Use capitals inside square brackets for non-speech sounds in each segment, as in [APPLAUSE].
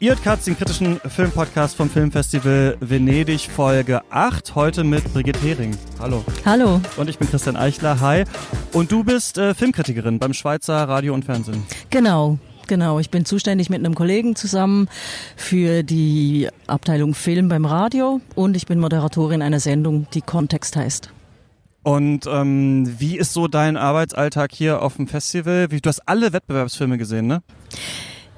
Ihr hört den kritischen Filmpodcast vom Filmfestival Venedig Folge 8. Heute mit Brigitte Hering. Hallo. Hallo. Und ich bin Christian Eichler. Hi. Und du bist äh, Filmkritikerin beim Schweizer Radio und Fernsehen. Genau. Genau, ich bin zuständig mit einem Kollegen zusammen für die Abteilung Film beim Radio und ich bin Moderatorin einer Sendung, die Kontext heißt. Und ähm, wie ist so dein Arbeitsalltag hier auf dem Festival? Du hast alle Wettbewerbsfilme gesehen, ne?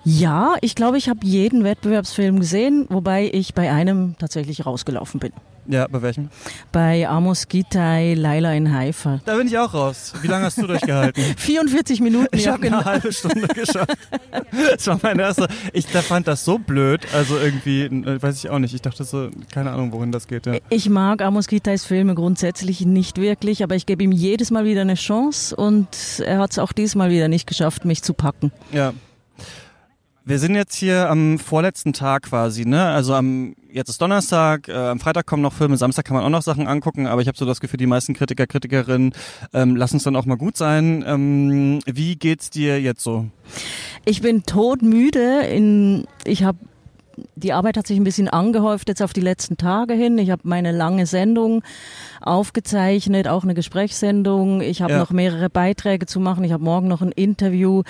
Ja, ich glaube, ich habe jeden Wettbewerbsfilm gesehen, wobei ich bei einem tatsächlich rausgelaufen bin. Ja, bei welchem? Bei Amos Gitai, Laila in Haifa. Da bin ich auch raus. Wie lange hast du durchgehalten? [LAUGHS] 44 Minuten. Ich habe eine halbe Stunde geschafft. Das war mein erster. Ich da fand das so blöd. Also irgendwie, äh, weiß ich auch nicht. Ich dachte so, keine Ahnung, wohin das geht. Ja. Ich mag Amos Gitais Filme grundsätzlich nicht wirklich, aber ich gebe ihm jedes Mal wieder eine Chance und er hat es auch diesmal wieder nicht geschafft, mich zu packen. Ja. Wir sind jetzt hier am vorletzten Tag quasi, ne? Also am jetzt ist Donnerstag, äh, am Freitag kommen noch Filme, Samstag kann man auch noch Sachen angucken, aber ich habe so das Gefühl, die meisten Kritiker, Kritikerinnen ähm, lassen es dann auch mal gut sein. Ähm, wie geht's dir jetzt so? Ich bin todmüde. In, ich habe die Arbeit hat sich ein bisschen angehäuft jetzt auf die letzten Tage hin. Ich habe meine lange Sendung aufgezeichnet, auch eine Gesprächssendung. Ich habe ja. noch mehrere Beiträge zu machen. Ich habe morgen noch ein Interview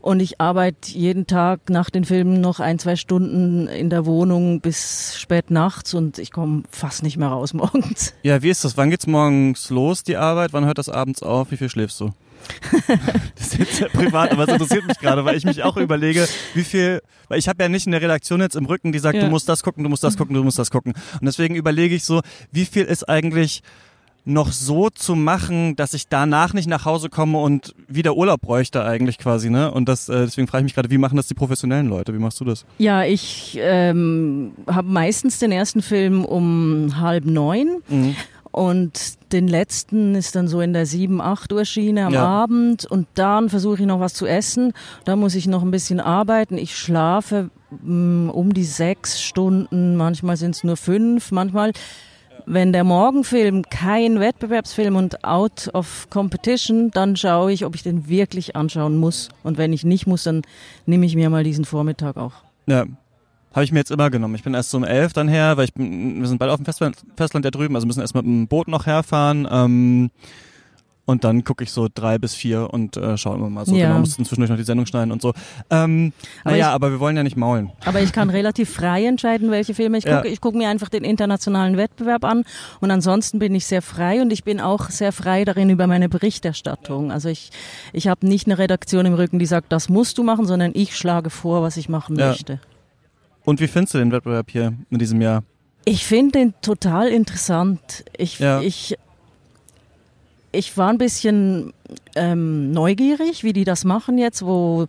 und ich arbeite jeden Tag nach den Filmen noch ein, zwei Stunden in der Wohnung bis spät nachts und ich komme fast nicht mehr raus [LAUGHS] morgens. Ja, wie ist das? Wann geht's morgens los, die Arbeit? Wann hört das abends auf? Wie viel schläfst du? Das ist jetzt sehr privat, aber es interessiert mich gerade, weil ich mich auch überlege, wie viel, weil ich habe ja nicht eine Redaktion jetzt im Rücken, die sagt, ja. du musst das gucken, du musst das gucken, du musst das gucken. Und deswegen überlege ich so, wie viel ist eigentlich noch so zu machen, dass ich danach nicht nach Hause komme und wieder Urlaub bräuchte eigentlich quasi, ne? Und das äh, deswegen frage ich mich gerade, wie machen das die professionellen Leute? Wie machst du das? Ja, ich ähm, habe meistens den ersten Film um halb neun. Mhm. Und den letzten ist dann so in der 7, 8 Uhr Schiene am ja. Abend. Und dann versuche ich noch was zu essen. Da muss ich noch ein bisschen arbeiten. Ich schlafe mm, um die sechs Stunden. Manchmal sind es nur fünf. Manchmal, wenn der Morgenfilm kein Wettbewerbsfilm und out of competition, dann schaue ich, ob ich den wirklich anschauen muss. Und wenn ich nicht muss, dann nehme ich mir mal diesen Vormittag auch. Ja, habe ich mir jetzt immer genommen. Ich bin erst so um elf dann her, weil ich bin, wir sind beide auf dem Festland, Festland da drüben, also müssen erst mit dem Boot noch herfahren. Ähm, und dann gucke ich so drei bis vier und äh, schaue immer mal so. Ja. Genau, mussten zwischendurch noch die Sendung schneiden und so. Ähm, naja, aber wir wollen ja nicht maulen. Aber ich kann relativ frei entscheiden, welche Filme ich gucke. Ja. Ich gucke mir einfach den internationalen Wettbewerb an und ansonsten bin ich sehr frei und ich bin auch sehr frei darin über meine Berichterstattung. Also ich, ich habe nicht eine Redaktion im Rücken, die sagt, das musst du machen, sondern ich schlage vor, was ich machen ja. möchte. Und wie findest du den Wettbewerb hier in diesem Jahr? Ich finde den total interessant. Ich, ja. ich, ich war ein bisschen ähm, neugierig, wie die das machen jetzt, wo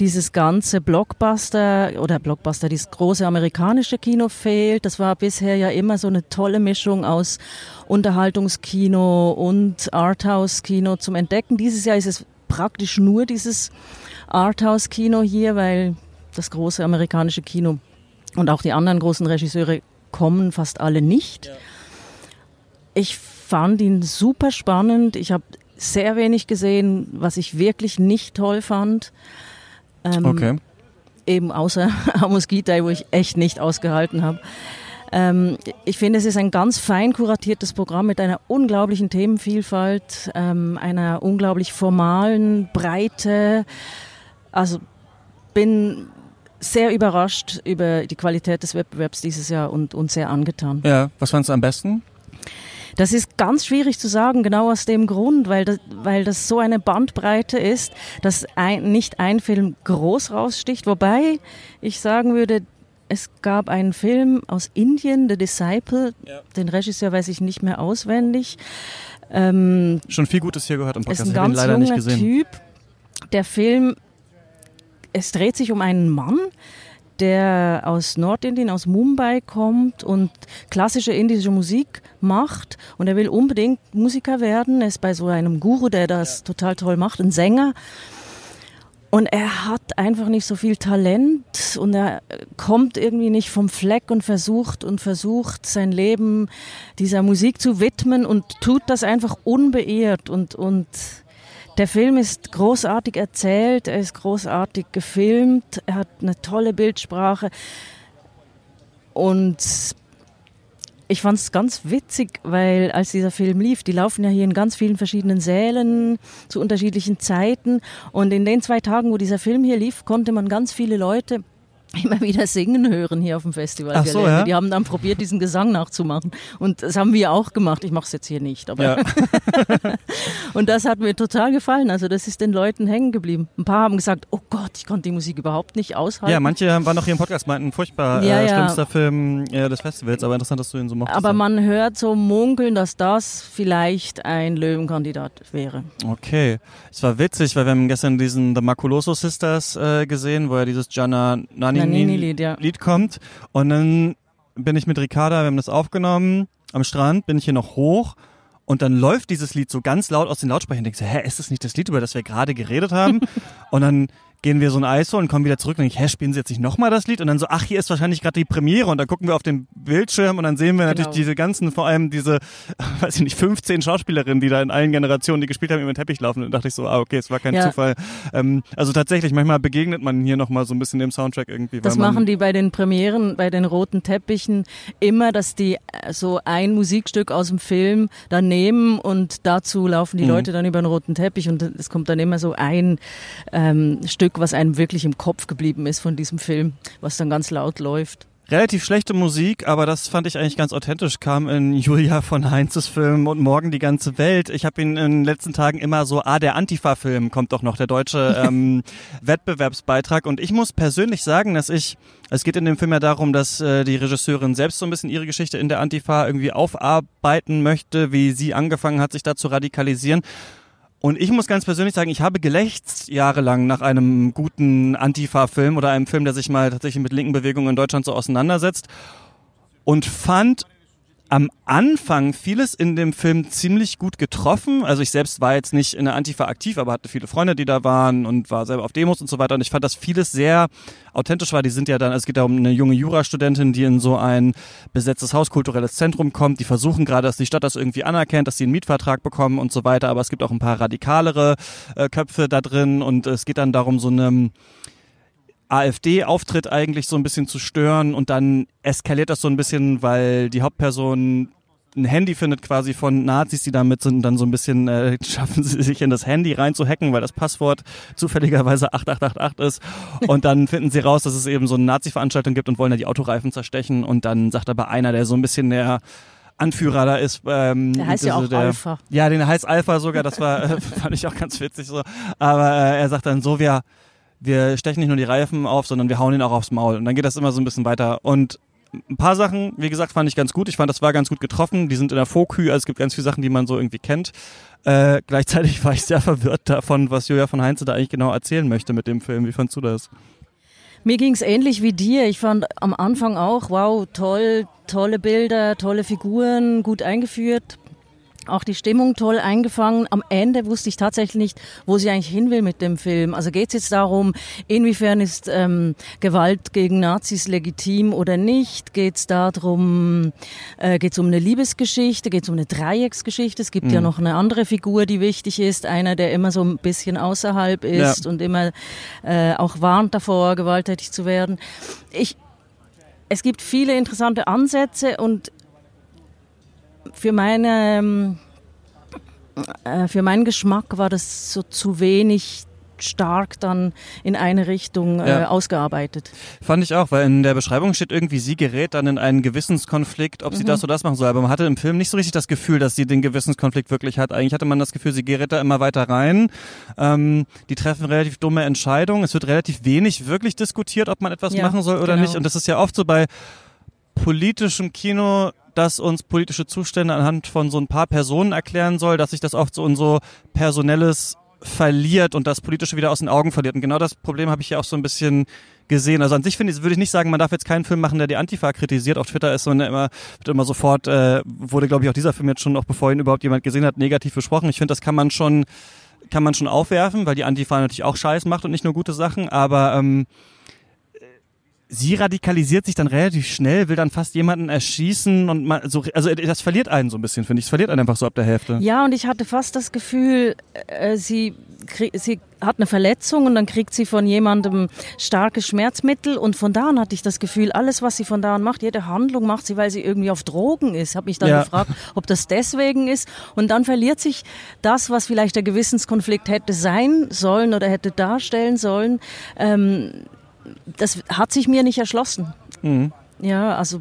dieses ganze Blockbuster oder Blockbuster, dieses große amerikanische Kino fehlt. Das war bisher ja immer so eine tolle Mischung aus Unterhaltungskino und Arthouse-Kino zum Entdecken. Dieses Jahr ist es praktisch nur dieses Arthouse-Kino hier, weil das große amerikanische Kino und auch die anderen großen Regisseure kommen fast alle nicht. Ja. Ich fand ihn super spannend. Ich habe sehr wenig gesehen, was ich wirklich nicht toll fand. Ähm, okay. Eben außer [LAUGHS] Amos Gitai, wo ich echt nicht ausgehalten habe. Ähm, ich finde, es ist ein ganz fein kuratiertes Programm mit einer unglaublichen Themenvielfalt, ähm, einer unglaublich formalen Breite. Also bin sehr überrascht über die Qualität des Wettbewerbs dieses Jahr und, und sehr angetan. Ja, was fandest du am besten? Das ist ganz schwierig zu sagen, genau aus dem Grund, weil das, weil das so eine Bandbreite ist, dass ein, nicht ein Film groß raussticht. Wobei ich sagen würde, es gab einen Film aus Indien, The Disciple, ja. den Regisseur weiß ich nicht mehr auswendig. Ähm, Schon viel Gutes hier gehört im Podcast, ist ein ganz ich leider nicht gesehen. Typ. Der Film es dreht sich um einen Mann, der aus Nordindien, aus Mumbai kommt und klassische indische Musik macht und er will unbedingt Musiker werden. Er ist bei so einem Guru, der das ja. total toll macht, ein Sänger. Und er hat einfach nicht so viel Talent und er kommt irgendwie nicht vom Fleck und versucht und versucht sein Leben dieser Musik zu widmen und tut das einfach unbeirrt und, und Der Film ist großartig erzählt, er ist großartig gefilmt, er hat eine tolle Bildsprache und ich fand es ganz witzig, weil als dieser Film lief, die laufen ja hier in ganz vielen verschiedenen Sälen zu unterschiedlichen Zeiten. Und in den zwei Tagen, wo dieser Film hier lief, konnte man ganz viele Leute immer wieder singen hören hier auf dem Festival. Ach so, ja? Die haben dann probiert, diesen Gesang nachzumachen. Und das haben wir auch gemacht. Ich mache es jetzt hier nicht. Aber ja. [LAUGHS] und das hat mir total gefallen. Also das ist den Leuten hängen geblieben. Ein paar haben gesagt, oh Gott, ich konnte die Musik überhaupt nicht aushalten. Ja, manche waren auch hier im Podcast, meinten, furchtbar ja, äh, schlimmster Film äh, des Festivals. Aber interessant, dass du ihn so mochtest. Aber man hört so munkeln, dass das vielleicht ein Löwenkandidat wäre. Okay. Es war witzig, weil wir haben gestern diesen The Maculoso Sisters äh, gesehen, wo er dieses Gianna Nani Nini-Lied ja. Lied kommt. Und dann bin ich mit Ricarda, wir haben das aufgenommen, am Strand, bin ich hier noch hoch. Und dann läuft dieses Lied so ganz laut aus den Lautsprechern. Denkst du, hä, ist das nicht das Lied, über das wir gerade geredet haben? [LAUGHS] und dann gehen wir so ein Eis holen und kommen wieder zurück und denke ich, hä, spielen sie jetzt nicht nochmal das Lied? Und dann so, ach, hier ist wahrscheinlich gerade die Premiere und dann gucken wir auf den Bildschirm und dann sehen wir natürlich genau. diese ganzen, vor allem diese, [LAUGHS] weiß ich nicht, 15 Schauspielerinnen, die da in allen Generationen, die gespielt haben, über den Teppich laufen. Und dachte ich so, ah, okay, es war kein ja. Zufall. Ähm, also tatsächlich, manchmal begegnet man hier nochmal so ein bisschen dem Soundtrack irgendwie. Das machen die bei den Premieren, bei den roten Teppichen immer, dass die äh, so ein Musikstück aus dem Film dann nehmen und dazu laufen die mhm. Leute dann über den roten Teppich und es kommt dann immer so ein ähm, Stück Stück, was einem wirklich im Kopf geblieben ist von diesem Film, was dann ganz laut läuft. Relativ schlechte Musik, aber das fand ich eigentlich ganz authentisch, kam in Julia von Heinzes Film und morgen die ganze Welt. Ich habe ihn in den letzten Tagen immer so, ah, der Antifa-Film kommt doch noch, der deutsche [LAUGHS] ähm, Wettbewerbsbeitrag. Und ich muss persönlich sagen, dass ich, es geht in dem Film ja darum, dass äh, die Regisseurin selbst so ein bisschen ihre Geschichte in der Antifa irgendwie aufarbeiten möchte, wie sie angefangen hat, sich da zu radikalisieren. Und ich muss ganz persönlich sagen, ich habe gelächzt jahrelang nach einem guten Antifa-Film oder einem Film, der sich mal tatsächlich mit linken Bewegungen in Deutschland so auseinandersetzt. Und fand am Anfang vieles in dem Film ziemlich gut getroffen. Also ich selbst war jetzt nicht in der Antifa aktiv, aber hatte viele Freunde, die da waren und war selber auf Demos und so weiter. Und ich fand, dass vieles sehr authentisch war. Die sind ja dann, es geht ja um eine junge Jurastudentin, die in so ein besetztes Haus, kulturelles Zentrum kommt. Die versuchen gerade, dass die Stadt das irgendwie anerkennt, dass sie einen Mietvertrag bekommen und so weiter. Aber es gibt auch ein paar radikalere äh, Köpfe da drin und es geht dann darum, so eine AfD-Auftritt eigentlich so ein bisschen zu stören und dann eskaliert das so ein bisschen, weil die Hauptperson ein Handy findet quasi von Nazis, die damit sind und dann so ein bisschen äh, [LAUGHS] schaffen sie sich in das Handy rein zu hacken, weil das Passwort zufälligerweise 8888 ist und dann [LAUGHS] finden sie raus, dass es eben so eine Nazi-Veranstaltung gibt und wollen da die Autoreifen zerstechen und dann sagt aber einer, der so ein bisschen der Anführer da ist. Ähm, der heißt ja auch der, Alpha. Ja, den heißt Alpha sogar, das war, äh, [LAUGHS] fand ich auch ganz witzig so. Aber äh, er sagt dann so, wir wir stechen nicht nur die Reifen auf, sondern wir hauen ihn auch aufs Maul. Und dann geht das immer so ein bisschen weiter. Und ein paar Sachen, wie gesagt, fand ich ganz gut. Ich fand, das war ganz gut getroffen. Die sind in der Fokü, also es gibt ganz viele Sachen, die man so irgendwie kennt. Äh, gleichzeitig [LAUGHS] war ich sehr verwirrt davon, was Julia von Heinze da eigentlich genau erzählen möchte mit dem Film. Wie fandst du das? Mir ging es ähnlich wie dir. Ich fand am Anfang auch, wow, toll, tolle Bilder, tolle Figuren, gut eingeführt auch die Stimmung toll eingefangen. Am Ende wusste ich tatsächlich nicht, wo sie eigentlich hin will mit dem Film. Also geht es jetzt darum, inwiefern ist ähm, Gewalt gegen Nazis legitim oder nicht? Geht es darum, äh, geht es um eine Liebesgeschichte, geht es um eine Dreiecksgeschichte? Es gibt mhm. ja noch eine andere Figur, die wichtig ist, einer, der immer so ein bisschen außerhalb ist ja. und immer äh, auch warnt davor, gewalttätig zu werden. Ich, es gibt viele interessante Ansätze und für meine ähm, äh, für meinen Geschmack war das so zu wenig stark dann in eine Richtung äh, ja. ausgearbeitet. Fand ich auch, weil in der Beschreibung steht irgendwie, sie gerät dann in einen Gewissenskonflikt, ob mhm. sie das oder das machen soll. Aber man hatte im Film nicht so richtig das Gefühl, dass sie den Gewissenskonflikt wirklich hat. Eigentlich hatte man das Gefühl, sie gerät da immer weiter rein. Ähm, die treffen relativ dumme Entscheidungen. Es wird relativ wenig wirklich diskutiert, ob man etwas ja, machen soll oder genau. nicht. Und das ist ja oft so bei politischem Kino, das uns politische Zustände anhand von so ein paar Personen erklären soll, dass sich das oft so in so personelles verliert und das Politische wieder aus den Augen verliert. Und genau das Problem habe ich hier auch so ein bisschen gesehen. Also an sich finde ich, würde ich nicht sagen, man darf jetzt keinen Film machen, der die Antifa kritisiert. Auf Twitter ist so immer, wird immer sofort, äh, wurde glaube ich auch dieser Film jetzt schon noch, bevor ihn überhaupt jemand gesehen hat, negativ besprochen. Ich finde, das kann man schon, kann man schon aufwerfen, weil die Antifa natürlich auch Scheiß macht und nicht nur gute Sachen, aber ähm, sie radikalisiert sich dann relativ schnell, will dann fast jemanden erschießen und man, so, also das verliert einen so ein bisschen, finde ich. Es verliert einen einfach so ab der Hälfte. Ja, und ich hatte fast das Gefühl, äh, sie sie hat eine Verletzung und dann kriegt sie von jemandem starkes Schmerzmittel und von da an hatte ich das Gefühl, alles, was sie von da an macht, jede Handlung macht sie, weil sie irgendwie auf Drogen ist. Habe mich dann ja. gefragt, ob das deswegen ist. Und dann verliert sich das, was vielleicht der Gewissenskonflikt hätte sein sollen oder hätte darstellen sollen. Ähm, das hat sich mir nicht erschlossen. Mhm. Ja, also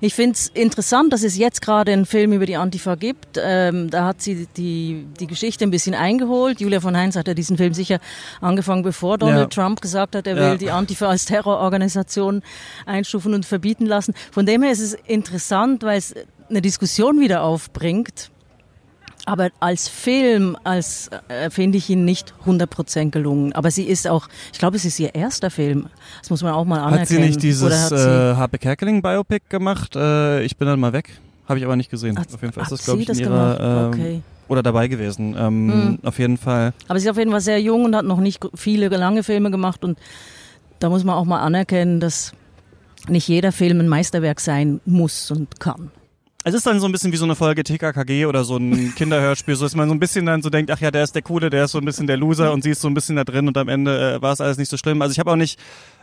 ich finde es interessant, dass es jetzt gerade einen Film über die Antifa gibt. Ähm, da hat sie die, die Geschichte ein bisschen eingeholt. Julia von Heinz hat ja diesen Film sicher angefangen, bevor Donald ja. Trump gesagt hat, er ja. will die Antifa als Terrororganisation einstufen und verbieten lassen. Von dem her ist es interessant, weil es eine Diskussion wieder aufbringt aber als Film, als äh, finde ich ihn nicht 100% gelungen. Aber sie ist auch, ich glaube, es ist ihr erster Film. Das muss man auch mal anerkennen. Hat sie nicht dieses äh, Harpe Kerkeling Biopic gemacht? Äh, ich bin dann mal weg. Habe ich aber nicht gesehen. Hat, auf jeden Fall ist das, glaube ich, in ihrer, äh, okay. oder dabei gewesen. Ähm, hm. Auf jeden Fall. Aber sie ist auf jeden Fall sehr jung und hat noch nicht viele lange Filme gemacht. Und da muss man auch mal anerkennen, dass nicht jeder Film ein Meisterwerk sein muss und kann. Es ist dann so ein bisschen wie so eine Folge TKKG oder so ein [LAUGHS] Kinderhörspiel, so dass man so ein bisschen dann so denkt, ach ja, der ist der Coole, der ist so ein bisschen der Loser und sie ist so ein bisschen da drin und am Ende äh, war es alles nicht so schlimm. Also ich habe auch nicht,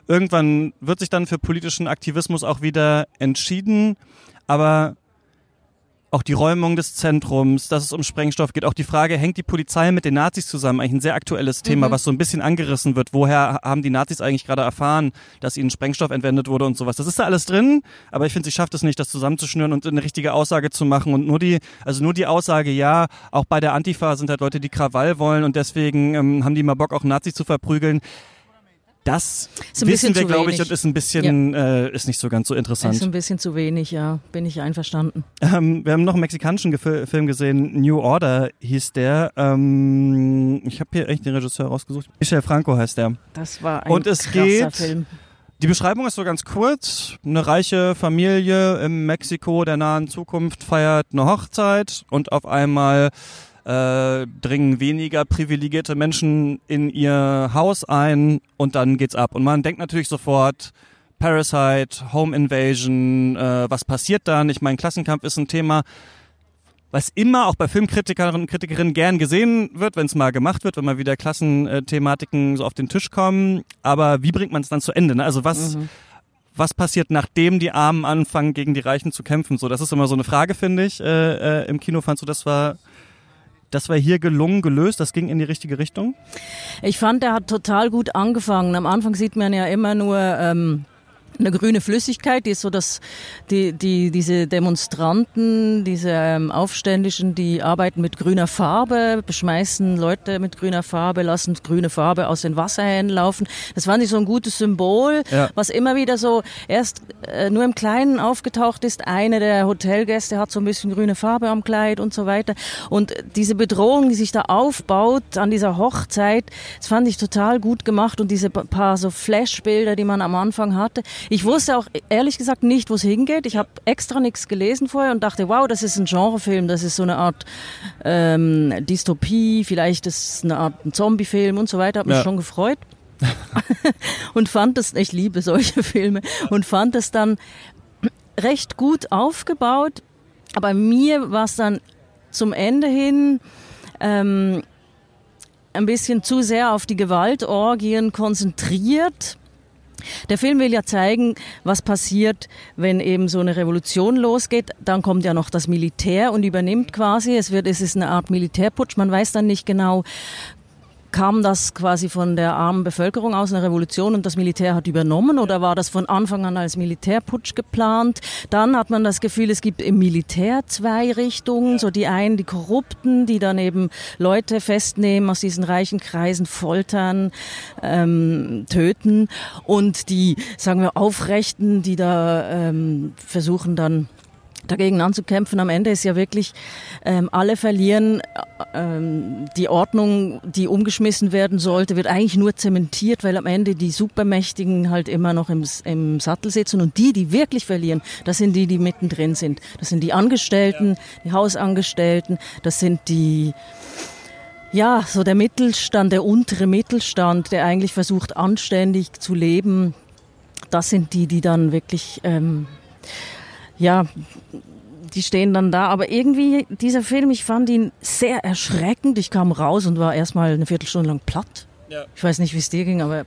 irgendwann wird sich dann für politischen Aktivismus auch wieder entschieden, aber auch die Räumung des Zentrums, dass es um Sprengstoff geht, auch die Frage, hängt die Polizei mit den Nazis zusammen? Eigentlich ein sehr aktuelles Thema, mhm. was so ein bisschen angerissen wird. Woher haben die Nazis eigentlich gerade erfahren, dass ihnen Sprengstoff entwendet wurde und sowas? Das ist da alles drin, aber ich finde, sie schafft es nicht, das zusammenzuschnüren und eine richtige Aussage zu machen. Und nur die, also nur die Aussage, ja, auch bei der Antifa sind halt Leute, die Krawall wollen und deswegen ähm, haben die mal Bock, auch Nazis zu verprügeln. Das wissen wir, glaube ich, und ist ein bisschen, ja. äh, ist nicht so ganz so interessant. Ist ein bisschen zu wenig, ja, bin ich einverstanden. Ähm, wir haben noch einen mexikanischen Ge Film gesehen, New Order hieß der. Ähm, ich habe hier echt den Regisseur rausgesucht. Michel Franco heißt der. Das war ein und es geht, Film. Die Beschreibung ist so ganz kurz. Eine reiche Familie im Mexiko der nahen Zukunft feiert eine Hochzeit und auf einmal äh, dringen weniger privilegierte Menschen in ihr Haus ein und dann geht's ab. Und man denkt natürlich sofort, Parasite, Home Invasion, äh, was passiert dann? Ich meine, Klassenkampf ist ein Thema, was immer auch bei Filmkritikerinnen und Kritikerinnen gern gesehen wird, wenn es mal gemacht wird, wenn mal wieder Klassenthematiken so auf den Tisch kommen. Aber wie bringt man es dann zu Ende? Ne? Also was, mhm. was passiert, nachdem die Armen anfangen, gegen die Reichen zu kämpfen? So, das ist immer so eine Frage, finde ich. Äh, äh, Im Kino fandst du, das war das war hier gelungen, gelöst, das ging in die richtige Richtung? Ich fand, er hat total gut angefangen. Am Anfang sieht man ja immer nur ähm, eine grüne Flüssigkeit, die ist so, dass die, die, diese Demonstranten, diese ähm, Aufständischen, die arbeiten mit grüner Farbe, beschmeißen Leute mit grüner Farbe, lassen grüne Farbe aus den Wasserhähnen laufen. Das fand ich so ein gutes Symbol, ja. was immer wieder so erst äh, nur im Kleinen aufgetaucht ist. Eine der Hotelgäste hat so ein bisschen grüne Farbe am Kleid und so weiter. Und diese Bedrohung, die sich da aufbaut an dieser Hochzeit, das fand ich total gut gemacht und diese paar so Flashbilder, die man am Anfang hatte. Ich wusste auch ehrlich gesagt nicht, wo es hingeht. Ich habe extra nichts gelesen vorher und dachte, wow, das ist ein Genrefilm, das ist so eine Art ähm, Dystopie, vielleicht ist es eine Art Zombiefilm und so weiter. Habe mich ja. schon gefreut. [LAUGHS] und fand es, ich liebe solche [LAUGHS] Filme, und fand es dann recht gut aufgebaut. Aber mir war es dann zum Ende hin ähm, ein bisschen zu sehr auf die Gewaltorgien konzentriert der Film will ja zeigen, was passiert, wenn eben so eine Revolution losgeht. Dann kommt ja noch das Militär und übernimmt quasi. Es wird, es ist eine Art Militärputsch. Man weiß dann nicht genau, Kam das quasi von der armen Bevölkerung aus, eine Revolution und das Militär hat übernommen oder war das von Anfang an als Militärputsch geplant? Dann hat man das Gefühl, es gibt im Militär zwei Richtungen, so die einen, die Korrupten, die dann eben Leute festnehmen aus diesen reichen Kreisen, foltern, ähm, töten. Und die, sagen wir, Aufrechten, die da ähm, versuchen dann dagegen anzukämpfen. Am Ende ist ja wirklich, ähm, alle verlieren. Ähm, die Ordnung, die umgeschmissen werden sollte, wird eigentlich nur zementiert, weil am Ende die Supermächtigen halt immer noch im, im Sattel sitzen. Und die, die wirklich verlieren, das sind die, die mittendrin sind. Das sind die Angestellten, die Hausangestellten, das sind die ja, so der Mittelstand, der untere Mittelstand, der eigentlich versucht, anständig zu leben, das sind die, die dann wirklich ähm, ja, die stehen dann da. Aber irgendwie, dieser Film, ich fand ihn sehr erschreckend. Ich kam raus und war erstmal eine Viertelstunde lang platt. Ja. Ich weiß nicht, wie es dir ging, aber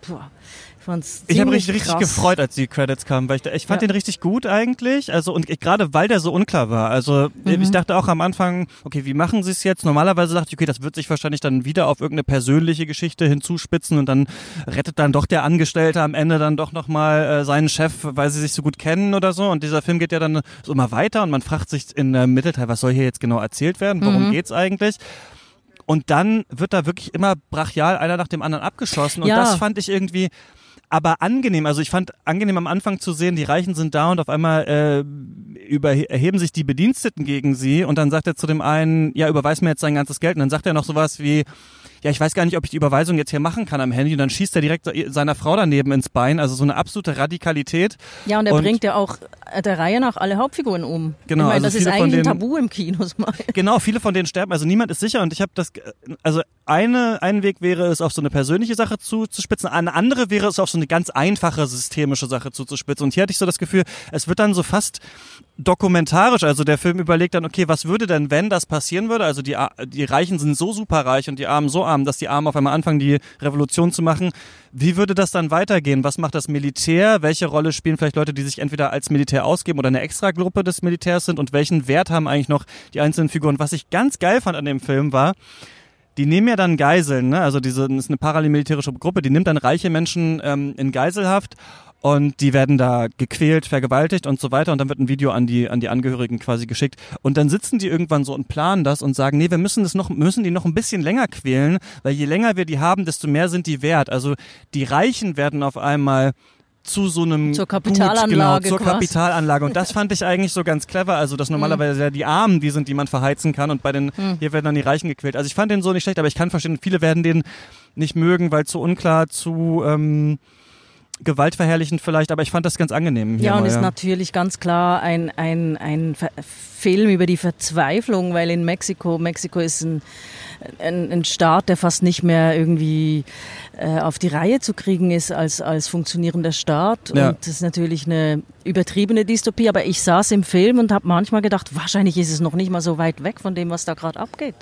boah, ich habe mich richtig gefreut, als die Credits kamen, weil ich, ich fand ja. den richtig gut eigentlich. Also und gerade weil der so unklar war. Also mhm. ich dachte auch am Anfang, okay, wie machen sie es jetzt? Normalerweise dachte ich, okay, das wird sich wahrscheinlich dann wieder auf irgendeine persönliche Geschichte hinzuspitzen und dann rettet dann doch der Angestellte am Ende dann doch nochmal äh, seinen Chef, weil sie sich so gut kennen oder so. Und dieser Film geht ja dann so immer weiter und man fragt sich in der Mittelteil, was soll hier jetzt genau erzählt werden? Worum mhm. geht's eigentlich? Und dann wird da wirklich immer brachial einer nach dem anderen abgeschossen. Und ja. das fand ich irgendwie, aber angenehm. Also ich fand angenehm am Anfang zu sehen, die Reichen sind da und auf einmal äh, über, erheben sich die Bediensteten gegen sie und dann sagt er zu dem einen, ja, überweis mir jetzt sein ganzes Geld. Und dann sagt er noch sowas wie, ja, ich weiß gar nicht, ob ich die Überweisung jetzt hier machen kann am Handy. Und dann schießt er direkt seiner Frau daneben ins Bein. Also so eine absolute Radikalität. Ja, und er und bringt ja auch der Reihe nach alle Hauptfiguren um. Genau. Ich meine, also das ist eigentlich denen, ein Tabu im Kino. Genau, viele von denen sterben. Also niemand ist sicher. Und ich habe das, also eine, ein Weg wäre es, auf so eine persönliche Sache zuzuspitzen. Eine andere wäre es, auf so eine ganz einfache systemische Sache zuzuspitzen. Und hier hatte ich so das Gefühl, es wird dann so fast dokumentarisch. Also der Film überlegt dann, okay, was würde denn, wenn das passieren würde? Also die, die Reichen sind so superreich und die Armen so arm, dass die Armen auf einmal anfangen, die Revolution zu machen. Wie würde das dann weitergehen? Was macht das Militär? Welche Rolle spielen vielleicht Leute, die sich entweder als Militär ausgeben oder eine Extragruppe des Militärs sind? Und welchen Wert haben eigentlich noch die einzelnen Figuren? Was ich ganz geil fand an dem Film war, die nehmen ja dann Geiseln, ne? Also diese das ist eine paramilitärische Gruppe, die nimmt dann reiche Menschen ähm, in Geiselhaft und die werden da gequält, vergewaltigt und so weiter. Und dann wird ein Video an die an die Angehörigen quasi geschickt. Und dann sitzen die irgendwann so und planen das und sagen, nee, wir müssen das noch müssen die noch ein bisschen länger quälen, weil je länger wir die haben, desto mehr sind die wert. Also die Reichen werden auf einmal zu so einem zur Kapitalanlage Gut, genau, zur Kapitalanlage. Und das fand ich eigentlich so ganz clever. Also dass normalerweise ja die Armen die sind die man verheizen kann. Und bei den hm. hier werden dann die Reichen gequält. Also ich fand den so nicht schlecht aber ich kann verstehen viele werden den nicht mögen weil zu unklar zu ähm, gewaltverherrlichend vielleicht, aber ich fand das ganz angenehm. Ja, und mal, ist ja. natürlich ganz klar ein, ein, ein Film über die Verzweiflung, weil in Mexiko, Mexiko ist ein, ein, ein Staat, der fast nicht mehr irgendwie äh, auf die Reihe zu kriegen ist als, als funktionierender Staat. Ja. Und das ist natürlich eine übertriebene Dystopie, aber ich saß im Film und habe manchmal gedacht, wahrscheinlich ist es noch nicht mal so weit weg von dem, was da gerade abgeht.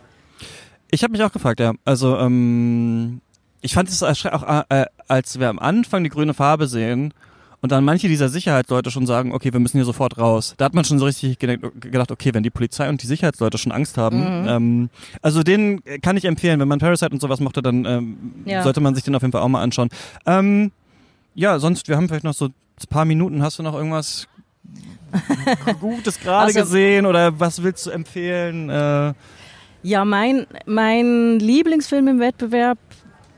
Ich habe mich auch gefragt, ja. Also ähm, ich fand es auch, äh, als wir am Anfang die grüne Farbe sehen und dann manche dieser Sicherheitsleute schon sagen, okay, wir müssen hier sofort raus. Da hat man schon so richtig gedacht, okay, wenn die Polizei und die Sicherheitsleute schon Angst haben. Mhm. Ähm, also den kann ich empfehlen. Wenn man Parasite und sowas mochte, dann ähm, ja. sollte man sich den auf jeden Fall auch mal anschauen. Ähm, ja, sonst, wir haben vielleicht noch so ein paar Minuten. Hast du noch irgendwas [LAUGHS] Gutes gerade also, gesehen oder was willst du empfehlen? Äh, ja, mein, mein Lieblingsfilm im Wettbewerb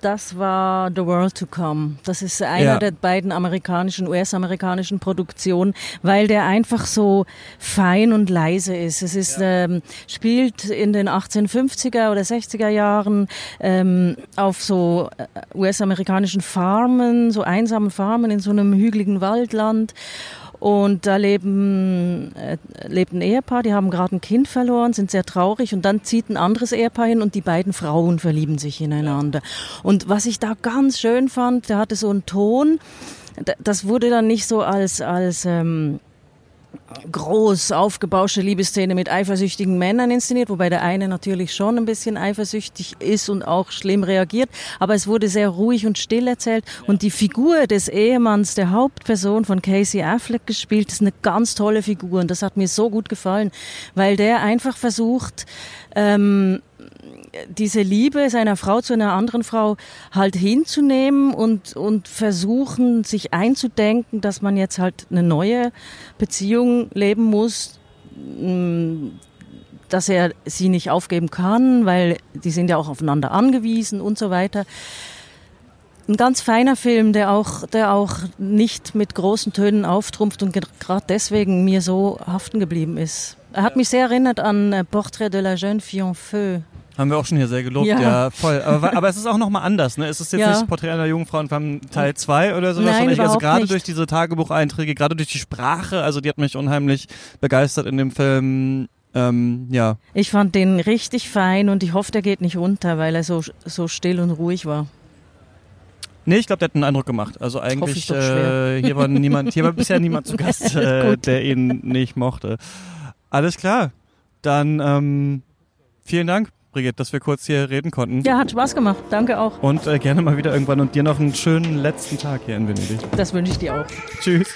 das war The World to Come. Das ist einer ja. der beiden amerikanischen, US-amerikanischen Produktionen, weil der einfach so fein und leise ist. Es ist, ja. ähm, spielt in den 1850er oder 60er Jahren ähm, auf so äh, US-amerikanischen Farmen, so einsamen Farmen in so einem hügeligen Waldland. Und da leben, äh, lebt ein Ehepaar, die haben gerade ein Kind verloren, sind sehr traurig und dann zieht ein anderes Ehepaar hin und die beiden Frauen verlieben sich ineinander. Und was ich da ganz schön fand, der hatte so einen Ton, das wurde dann nicht so als, als ähm, groß aufgebauschte Liebesszene mit eifersüchtigen Männern inszeniert, wobei der eine natürlich schon ein bisschen eifersüchtig ist und auch schlimm reagiert, aber es wurde sehr ruhig und still erzählt. Und die Figur des Ehemanns, der Hauptperson von Casey Affleck gespielt, ist eine ganz tolle Figur. Und das hat mir so gut gefallen, weil der einfach versucht, ähm, diese Liebe seiner Frau zu einer anderen Frau halt hinzunehmen und, und versuchen, sich einzudenken, dass man jetzt halt eine neue Beziehung leben muss, mm, dass er sie nicht aufgeben kann, weil die sind ja auch aufeinander angewiesen und so weiter. Ein ganz feiner Film, der auch, der auch nicht mit großen Tönen auftrumpft und gerade deswegen mir so haften geblieben ist. Er hat mich sehr erinnert an äh, Portrait de la jeune fille en feu haben wir auch schon hier sehr gelobt, ja, ja voll. Aber, aber, es ist auch nochmal anders, ne? Es ist jetzt ja. nicht Porträt einer jungen Frau und haben Teil 2 oder sowas, Nein, also gerade durch diese Tagebucheinträge, gerade durch die Sprache, also die hat mich unheimlich begeistert in dem Film. Ähm, ja. Ich fand den richtig fein und ich hoffe, der geht nicht runter, weil er so, so still und ruhig war. Nee, ich glaube, der hat einen Eindruck gemacht. Also eigentlich äh, hier war niemand, hier war [LAUGHS] bisher niemand zu Gast, [LAUGHS] äh, der ihn nicht mochte. Alles klar. Dann ähm, vielen Dank, Brigitte, dass wir kurz hier reden konnten. Ja, hat Spaß gemacht. Danke auch. Und äh, gerne mal wieder irgendwann und dir noch einen schönen letzten Tag hier in Venedig. Das wünsche ich dir auch. Tschüss.